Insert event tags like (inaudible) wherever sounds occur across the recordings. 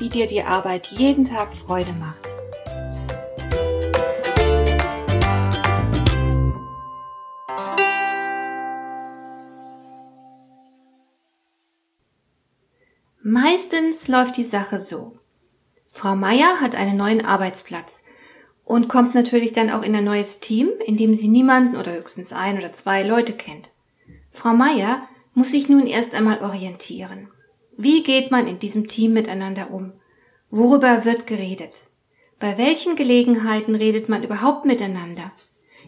wie dir die Arbeit jeden Tag Freude macht. Meistens läuft die Sache so. Frau Meier hat einen neuen Arbeitsplatz und kommt natürlich dann auch in ein neues Team, in dem sie niemanden oder höchstens ein oder zwei Leute kennt. Frau Meier muss sich nun erst einmal orientieren. Wie geht man in diesem Team miteinander um? Worüber wird geredet? Bei welchen Gelegenheiten redet man überhaupt miteinander?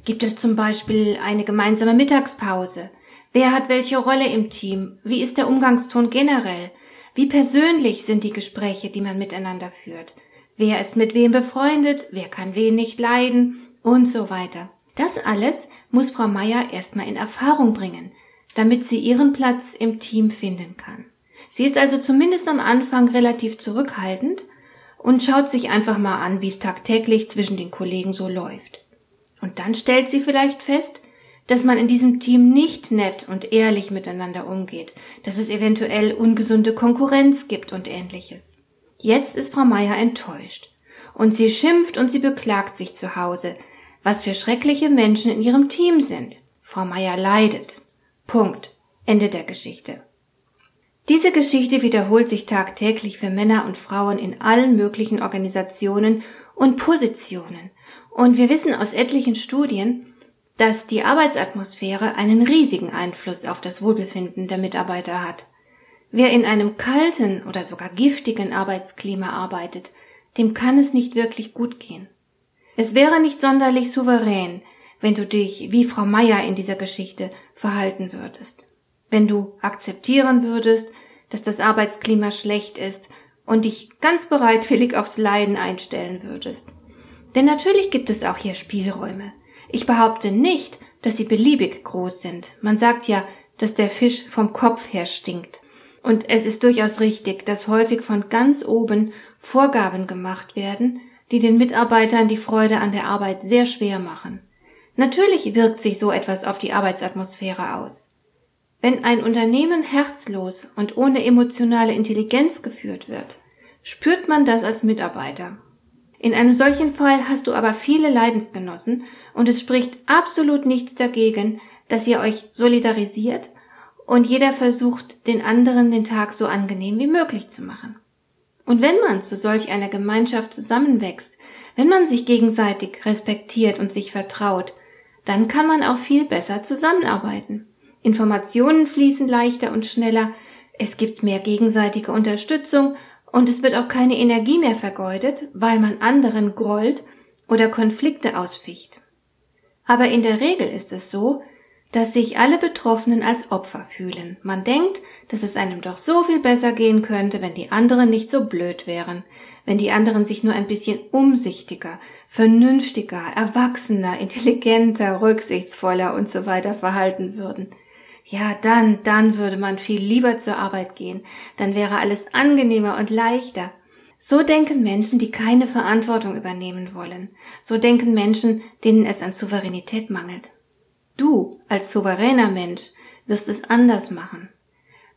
Gibt es zum Beispiel eine gemeinsame Mittagspause? Wer hat welche Rolle im Team? Wie ist der Umgangston generell? Wie persönlich sind die Gespräche, die man miteinander führt? Wer ist mit wem befreundet? Wer kann wen nicht leiden? Und so weiter. Das alles muss Frau Meier erstmal in Erfahrung bringen, damit sie ihren Platz im Team finden kann. Sie ist also zumindest am Anfang relativ zurückhaltend und schaut sich einfach mal an, wie es tagtäglich zwischen den Kollegen so läuft. Und dann stellt sie vielleicht fest, dass man in diesem Team nicht nett und ehrlich miteinander umgeht, dass es eventuell ungesunde Konkurrenz gibt und ähnliches. Jetzt ist Frau Meier enttäuscht. Und sie schimpft und sie beklagt sich zu Hause, was für schreckliche Menschen in ihrem Team sind. Frau Meier leidet. Punkt. Ende der Geschichte. Diese Geschichte wiederholt sich tagtäglich für Männer und Frauen in allen möglichen Organisationen und Positionen. Und wir wissen aus etlichen Studien, dass die Arbeitsatmosphäre einen riesigen Einfluss auf das Wohlbefinden der Mitarbeiter hat. Wer in einem kalten oder sogar giftigen Arbeitsklima arbeitet, dem kann es nicht wirklich gut gehen. Es wäre nicht sonderlich souverän, wenn du dich wie Frau Meier in dieser Geschichte verhalten würdest wenn du akzeptieren würdest, dass das Arbeitsklima schlecht ist und dich ganz bereitwillig aufs Leiden einstellen würdest. Denn natürlich gibt es auch hier Spielräume. Ich behaupte nicht, dass sie beliebig groß sind. Man sagt ja, dass der Fisch vom Kopf her stinkt. Und es ist durchaus richtig, dass häufig von ganz oben Vorgaben gemacht werden, die den Mitarbeitern die Freude an der Arbeit sehr schwer machen. Natürlich wirkt sich so etwas auf die Arbeitsatmosphäre aus. Wenn ein Unternehmen herzlos und ohne emotionale Intelligenz geführt wird, spürt man das als Mitarbeiter. In einem solchen Fall hast du aber viele Leidensgenossen und es spricht absolut nichts dagegen, dass ihr euch solidarisiert und jeder versucht, den anderen den Tag so angenehm wie möglich zu machen. Und wenn man zu solch einer Gemeinschaft zusammenwächst, wenn man sich gegenseitig respektiert und sich vertraut, dann kann man auch viel besser zusammenarbeiten. Informationen fließen leichter und schneller, es gibt mehr gegenseitige Unterstützung und es wird auch keine Energie mehr vergeudet, weil man anderen grollt oder Konflikte ausficht. Aber in der Regel ist es so, dass sich alle Betroffenen als Opfer fühlen. Man denkt, dass es einem doch so viel besser gehen könnte, wenn die anderen nicht so blöd wären, wenn die anderen sich nur ein bisschen umsichtiger, vernünftiger, erwachsener, (laughs) intelligenter, rücksichtsvoller und so weiter verhalten würden ja, dann, dann würde man viel lieber zur Arbeit gehen, dann wäre alles angenehmer und leichter. So denken Menschen, die keine Verantwortung übernehmen wollen. So denken Menschen, denen es an Souveränität mangelt. Du, als souveräner Mensch, wirst es anders machen.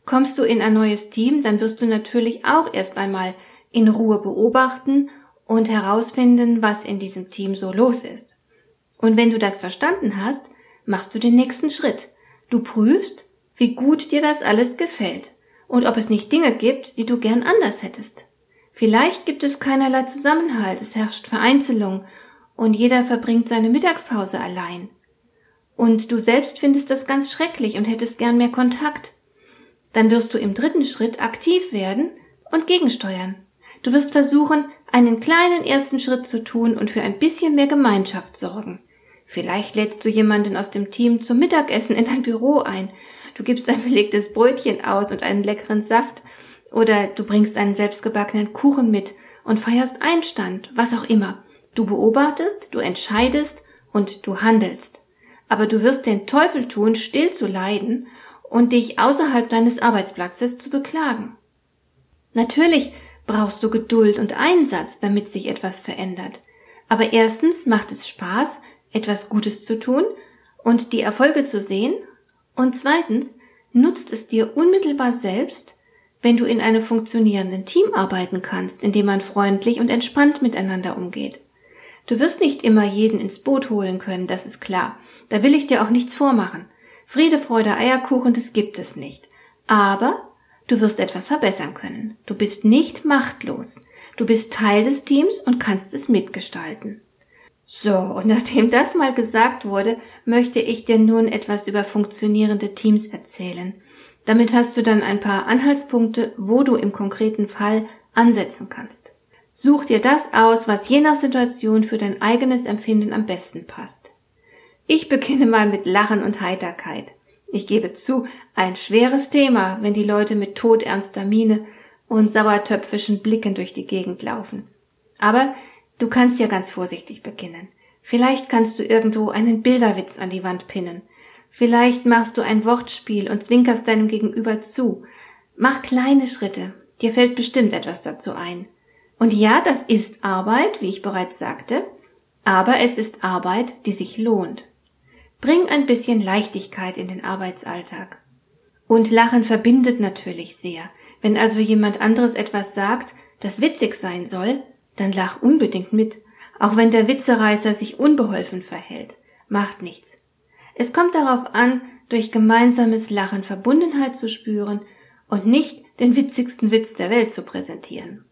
Kommst du in ein neues Team, dann wirst du natürlich auch erst einmal in Ruhe beobachten und herausfinden, was in diesem Team so los ist. Und wenn du das verstanden hast, machst du den nächsten Schritt. Du prüfst, wie gut dir das alles gefällt und ob es nicht Dinge gibt, die du gern anders hättest. Vielleicht gibt es keinerlei Zusammenhalt, es herrscht Vereinzelung und jeder verbringt seine Mittagspause allein. Und du selbst findest das ganz schrecklich und hättest gern mehr Kontakt. Dann wirst du im dritten Schritt aktiv werden und gegensteuern. Du wirst versuchen, einen kleinen ersten Schritt zu tun und für ein bisschen mehr Gemeinschaft sorgen. Vielleicht lädst du jemanden aus dem Team zum Mittagessen in dein Büro ein. Du gibst ein belegtes Brötchen aus und einen leckeren Saft. Oder du bringst einen selbstgebackenen Kuchen mit und feierst Einstand, was auch immer. Du beobachtest, du entscheidest und du handelst. Aber du wirst den Teufel tun, still zu leiden und dich außerhalb deines Arbeitsplatzes zu beklagen. Natürlich brauchst du Geduld und Einsatz, damit sich etwas verändert. Aber erstens macht es Spaß, etwas Gutes zu tun und die Erfolge zu sehen. Und zweitens nutzt es dir unmittelbar selbst, wenn du in einem funktionierenden Team arbeiten kannst, in dem man freundlich und entspannt miteinander umgeht. Du wirst nicht immer jeden ins Boot holen können, das ist klar. Da will ich dir auch nichts vormachen. Friede, Freude, Eierkuchen, das gibt es nicht. Aber du wirst etwas verbessern können. Du bist nicht machtlos. Du bist Teil des Teams und kannst es mitgestalten. So, und nachdem das mal gesagt wurde, möchte ich dir nun etwas über funktionierende Teams erzählen. Damit hast du dann ein paar Anhaltspunkte, wo du im konkreten Fall ansetzen kannst. Such dir das aus, was je nach Situation für dein eigenes Empfinden am besten passt. Ich beginne mal mit Lachen und Heiterkeit. Ich gebe zu, ein schweres Thema, wenn die Leute mit todernster Miene und sauertöpfischen Blicken durch die Gegend laufen. Aber Du kannst ja ganz vorsichtig beginnen. Vielleicht kannst du irgendwo einen Bilderwitz an die Wand pinnen. Vielleicht machst du ein Wortspiel und zwinkerst deinem Gegenüber zu. Mach kleine Schritte. Dir fällt bestimmt etwas dazu ein. Und ja, das ist Arbeit, wie ich bereits sagte, aber es ist Arbeit, die sich lohnt. Bring ein bisschen Leichtigkeit in den Arbeitsalltag. Und Lachen verbindet natürlich sehr. Wenn also jemand anderes etwas sagt, das witzig sein soll, dann lach unbedingt mit, auch wenn der Witzereißer sich unbeholfen verhält. Macht nichts. Es kommt darauf an, durch gemeinsames Lachen Verbundenheit zu spüren und nicht den witzigsten Witz der Welt zu präsentieren.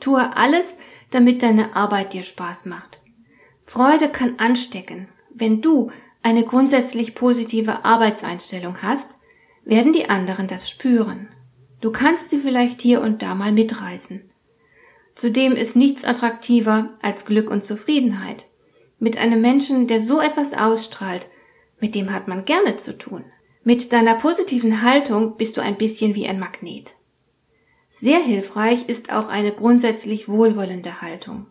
Tue alles, damit deine Arbeit dir Spaß macht. Freude kann anstecken. Wenn du eine grundsätzlich positive Arbeitseinstellung hast, werden die anderen das spüren. Du kannst sie vielleicht hier und da mal mitreißen. Zudem ist nichts attraktiver als Glück und Zufriedenheit. Mit einem Menschen, der so etwas ausstrahlt, mit dem hat man gerne zu tun. Mit deiner positiven Haltung bist du ein bisschen wie ein Magnet. Sehr hilfreich ist auch eine grundsätzlich wohlwollende Haltung.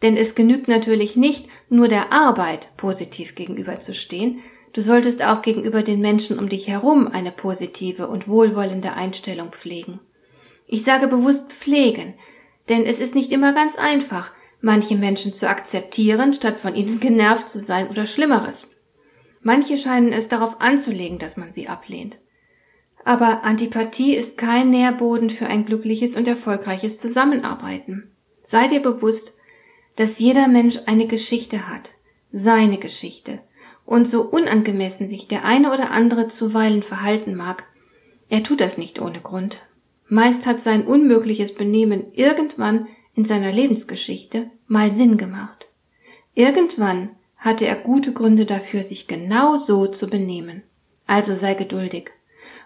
Denn es genügt natürlich nicht, nur der Arbeit positiv gegenüberzustehen, du solltest auch gegenüber den Menschen um dich herum eine positive und wohlwollende Einstellung pflegen. Ich sage bewusst pflegen, denn es ist nicht immer ganz einfach, manche Menschen zu akzeptieren, statt von ihnen genervt zu sein oder Schlimmeres. Manche scheinen es darauf anzulegen, dass man sie ablehnt. Aber Antipathie ist kein Nährboden für ein glückliches und erfolgreiches Zusammenarbeiten. Sei dir bewusst, dass jeder Mensch eine Geschichte hat, seine Geschichte, und so unangemessen sich der eine oder andere zuweilen verhalten mag, er tut das nicht ohne Grund. Meist hat sein unmögliches Benehmen irgendwann in seiner Lebensgeschichte mal Sinn gemacht. Irgendwann hatte er gute Gründe dafür, sich genau so zu benehmen. Also sei geduldig.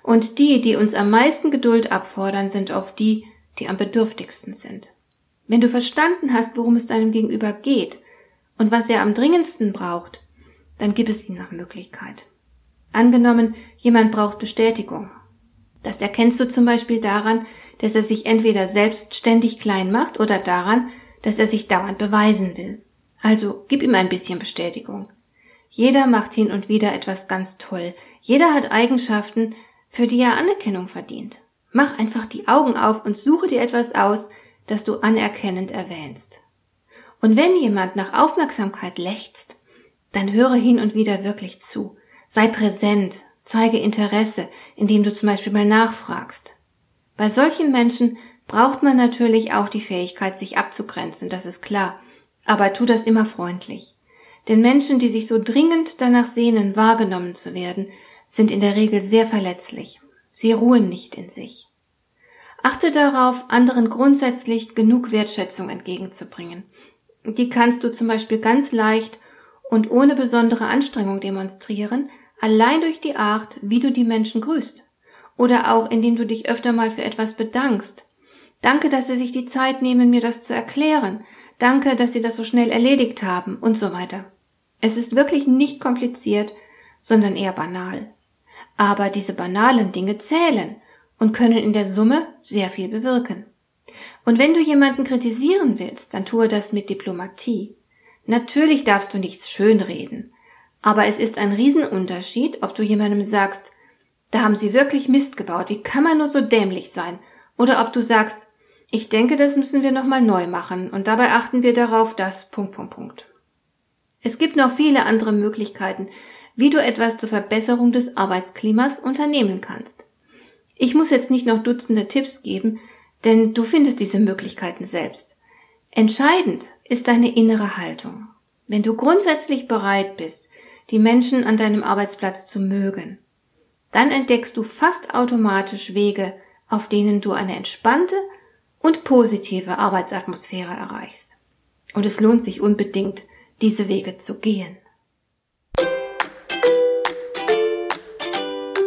Und die, die uns am meisten Geduld abfordern, sind oft die, die am bedürftigsten sind. Wenn du verstanden hast, worum es deinem Gegenüber geht und was er am dringendsten braucht, dann gib es ihm nach Möglichkeit. Angenommen, jemand braucht Bestätigung das erkennst du zum Beispiel daran, dass er sich entweder selbst ständig klein macht oder daran, dass er sich dauernd beweisen will. Also gib ihm ein bisschen Bestätigung. Jeder macht hin und wieder etwas ganz toll. Jeder hat Eigenschaften, für die er Anerkennung verdient. Mach einfach die Augen auf und suche dir etwas aus, das du anerkennend erwähnst. Und wenn jemand nach Aufmerksamkeit lechzt, dann höre hin und wieder wirklich zu. Sei präsent, Zeige Interesse, indem du zum Beispiel mal nachfragst. Bei solchen Menschen braucht man natürlich auch die Fähigkeit, sich abzugrenzen, das ist klar. Aber tu das immer freundlich. Denn Menschen, die sich so dringend danach sehnen, wahrgenommen zu werden, sind in der Regel sehr verletzlich. Sie ruhen nicht in sich. Achte darauf, anderen grundsätzlich genug Wertschätzung entgegenzubringen. Die kannst du zum Beispiel ganz leicht und ohne besondere Anstrengung demonstrieren, allein durch die Art, wie du die Menschen grüßt. Oder auch indem du dich öfter mal für etwas bedankst. Danke, dass Sie sich die Zeit nehmen, mir das zu erklären. Danke, dass Sie das so schnell erledigt haben und so weiter. Es ist wirklich nicht kompliziert, sondern eher banal. Aber diese banalen Dinge zählen und können in der Summe sehr viel bewirken. Und wenn du jemanden kritisieren willst, dann tue das mit Diplomatie. Natürlich darfst du nichts schönreden, aber es ist ein Riesenunterschied, ob du jemandem sagst, da haben sie wirklich Mist gebaut, wie kann man nur so dämlich sein? Oder ob du sagst, ich denke, das müssen wir nochmal neu machen und dabei achten wir darauf, dass Punkt, Punkt, Punkt. Es gibt noch viele andere Möglichkeiten, wie du etwas zur Verbesserung des Arbeitsklimas unternehmen kannst. Ich muss jetzt nicht noch Dutzende Tipps geben, denn du findest diese Möglichkeiten selbst. Entscheidend ist deine innere Haltung. Wenn du grundsätzlich bereit bist, die Menschen an deinem Arbeitsplatz zu mögen, dann entdeckst du fast automatisch Wege, auf denen du eine entspannte und positive Arbeitsatmosphäre erreichst. Und es lohnt sich unbedingt, diese Wege zu gehen.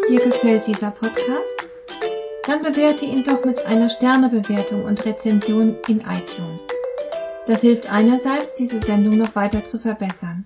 Dir gefällt dieser Podcast? Dann bewerte ihn doch mit einer Sternebewertung und Rezension in iTunes. Das hilft einerseits, diese Sendung noch weiter zu verbessern